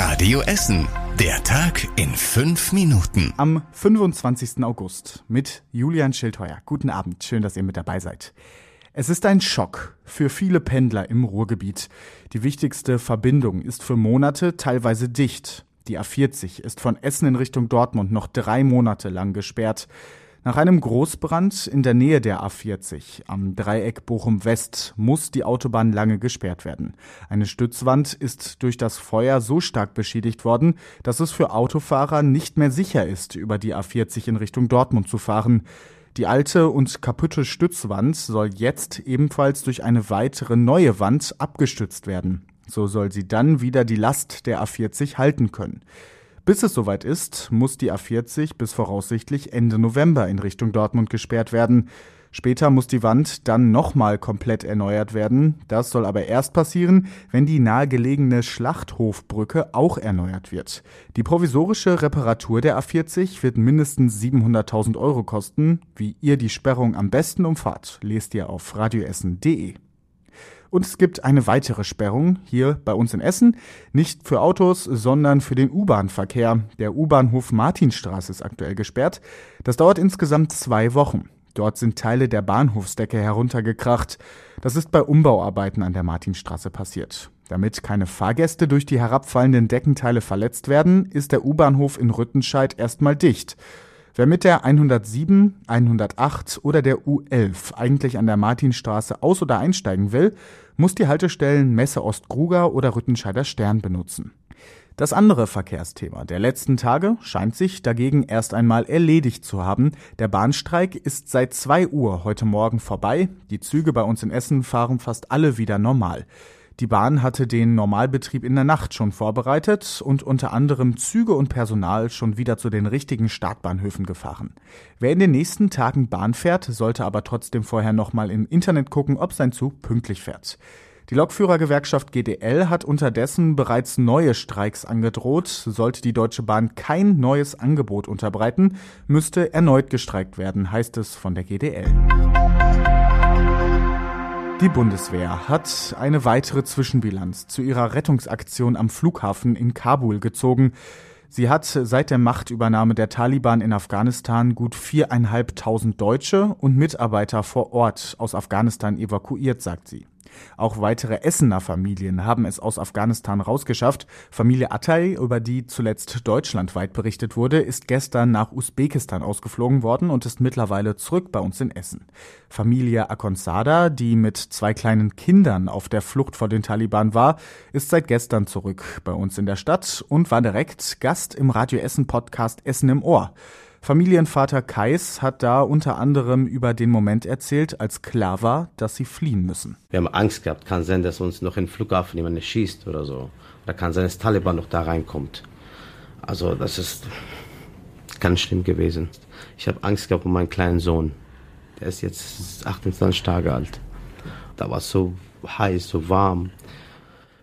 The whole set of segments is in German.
Radio Essen. Der Tag in fünf Minuten. Am 25. August mit Julian Schildheuer. Guten Abend, schön, dass ihr mit dabei seid. Es ist ein Schock für viele Pendler im Ruhrgebiet. Die wichtigste Verbindung ist für Monate teilweise dicht. Die A40 ist von Essen in Richtung Dortmund noch drei Monate lang gesperrt. Nach einem Großbrand in der Nähe der A40 am Dreieck Bochum West muss die Autobahn lange gesperrt werden. Eine Stützwand ist durch das Feuer so stark beschädigt worden, dass es für Autofahrer nicht mehr sicher ist, über die A40 in Richtung Dortmund zu fahren. Die alte und kaputte Stützwand soll jetzt ebenfalls durch eine weitere neue Wand abgestützt werden. So soll sie dann wieder die Last der A40 halten können. Bis es soweit ist, muss die A40 bis voraussichtlich Ende November in Richtung Dortmund gesperrt werden. Später muss die Wand dann nochmal komplett erneuert werden. Das soll aber erst passieren, wenn die nahegelegene Schlachthofbrücke auch erneuert wird. Die provisorische Reparatur der A40 wird mindestens 700.000 Euro kosten. Wie ihr die Sperrung am besten umfahrt, lest ihr auf radioessen.de. Und es gibt eine weitere Sperrung hier bei uns in Essen. Nicht für Autos, sondern für den U-Bahn-Verkehr. Der U-Bahnhof Martinstraße ist aktuell gesperrt. Das dauert insgesamt zwei Wochen. Dort sind Teile der Bahnhofsdecke heruntergekracht. Das ist bei Umbauarbeiten an der Martinstraße passiert. Damit keine Fahrgäste durch die herabfallenden Deckenteile verletzt werden, ist der U-Bahnhof in Rüttenscheid erstmal dicht. Wer mit der 107, 108 oder der U11 eigentlich an der Martinstraße aus- oder einsteigen will, muss die Haltestellen Messe Ostgruger oder Rüttenscheider Stern benutzen. Das andere Verkehrsthema der letzten Tage scheint sich dagegen erst einmal erledigt zu haben. Der Bahnstreik ist seit 2 Uhr heute Morgen vorbei. Die Züge bei uns in Essen fahren fast alle wieder normal. Die Bahn hatte den Normalbetrieb in der Nacht schon vorbereitet und unter anderem Züge und Personal schon wieder zu den richtigen Startbahnhöfen gefahren. Wer in den nächsten Tagen Bahn fährt, sollte aber trotzdem vorher nochmal im Internet gucken, ob sein Zug pünktlich fährt. Die Lokführergewerkschaft GDL hat unterdessen bereits neue Streiks angedroht. Sollte die Deutsche Bahn kein neues Angebot unterbreiten, müsste erneut gestreikt werden, heißt es von der GDL. Die Bundeswehr hat eine weitere Zwischenbilanz zu ihrer Rettungsaktion am Flughafen in Kabul gezogen. Sie hat seit der Machtübernahme der Taliban in Afghanistan gut viereinhalbtausend Deutsche und Mitarbeiter vor Ort aus Afghanistan evakuiert, sagt sie. Auch weitere Essener Familien haben es aus Afghanistan rausgeschafft. Familie Atay, über die zuletzt deutschlandweit berichtet wurde, ist gestern nach Usbekistan ausgeflogen worden und ist mittlerweile zurück bei uns in Essen. Familie Akonsada, die mit zwei kleinen Kindern auf der Flucht vor den Taliban war, ist seit gestern zurück bei uns in der Stadt und war direkt Gast im Radio Essen Podcast Essen im Ohr. Familienvater Kais hat da unter anderem über den Moment erzählt, als klar war, dass sie fliehen müssen. Wir haben Angst gehabt, kann sein, dass uns noch im Flughafen jemand schießt oder so. Oder kann sein, dass Taliban noch da reinkommt. Also das ist ganz schlimm gewesen. Ich habe Angst gehabt um meinen kleinen Sohn. Der ist jetzt 28 Tage alt. Da war es so heiß, so warm.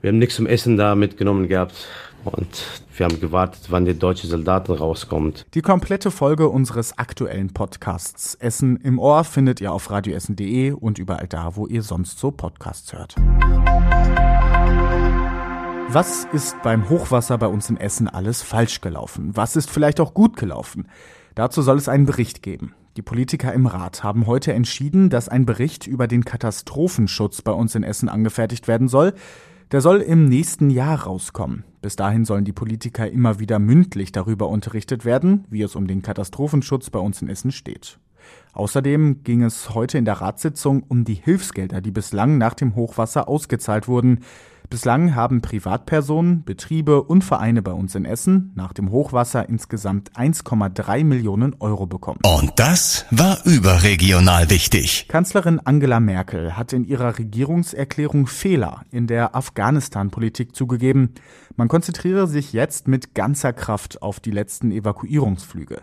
Wir haben nichts zum Essen da mitgenommen gehabt. Und wir haben gewartet, wann die deutsche Soldaten rauskommt. Die komplette Folge unseres aktuellen Podcasts Essen im Ohr findet ihr auf radioessen.de und überall da, wo ihr sonst so Podcasts hört. Was ist beim Hochwasser bei uns in Essen alles falsch gelaufen? Was ist vielleicht auch gut gelaufen? Dazu soll es einen Bericht geben. Die Politiker im Rat haben heute entschieden, dass ein Bericht über den Katastrophenschutz bei uns in Essen angefertigt werden soll. Der soll im nächsten Jahr rauskommen. Bis dahin sollen die Politiker immer wieder mündlich darüber unterrichtet werden, wie es um den Katastrophenschutz bei uns in Essen steht. Außerdem ging es heute in der Ratssitzung um die Hilfsgelder, die bislang nach dem Hochwasser ausgezahlt wurden. Bislang haben Privatpersonen, Betriebe und Vereine bei uns in Essen nach dem Hochwasser insgesamt 1,3 Millionen Euro bekommen. Und das war überregional wichtig. Kanzlerin Angela Merkel hat in ihrer Regierungserklärung Fehler in der Afghanistan-Politik zugegeben. Man konzentriere sich jetzt mit ganzer Kraft auf die letzten Evakuierungsflüge.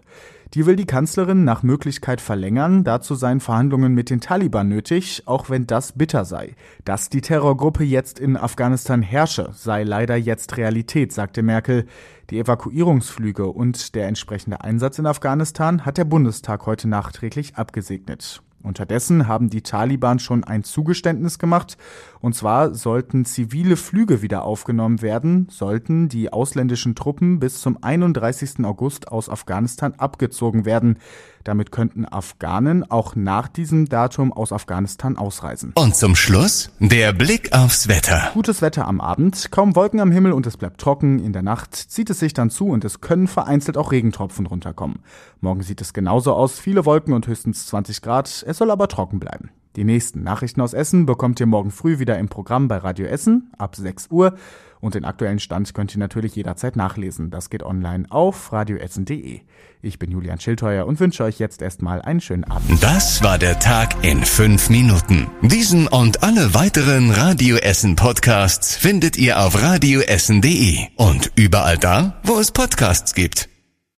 Die will die Kanzlerin nach Möglichkeit verlängern. Dazu seien Verhandlungen mit den Taliban nötig, auch wenn das bitter sei. Dass die Terrorgruppe jetzt in Afghanistan herrsche, sei leider jetzt Realität, sagte Merkel. Die Evakuierungsflüge und der entsprechende Einsatz in Afghanistan hat der Bundestag heute nachträglich abgesegnet. Unterdessen haben die Taliban schon ein Zugeständnis gemacht Und zwar sollten zivile Flüge wieder aufgenommen werden, sollten die ausländischen Truppen bis zum 31. August aus Afghanistan abgezogen werden. Damit könnten Afghanen auch nach diesem Datum aus Afghanistan ausreisen. Und zum Schluss der Blick aufs Wetter. Gutes Wetter am Abend, kaum Wolken am Himmel und es bleibt trocken. In der Nacht zieht es sich dann zu und es können vereinzelt auch Regentropfen runterkommen. Morgen sieht es genauso aus, viele Wolken und höchstens 20 Grad. Es soll aber trocken bleiben. Die nächsten Nachrichten aus Essen bekommt ihr morgen früh wieder im Programm bei Radio Essen ab 6 Uhr. Und den aktuellen Stand könnt ihr natürlich jederzeit nachlesen. Das geht online auf radioessen.de. Ich bin Julian Schildheuer und wünsche euch jetzt erstmal einen schönen Abend. Das war der Tag in fünf Minuten. Diesen und alle weiteren Radio Essen Podcasts findet ihr auf radioessen.de und überall da, wo es Podcasts gibt.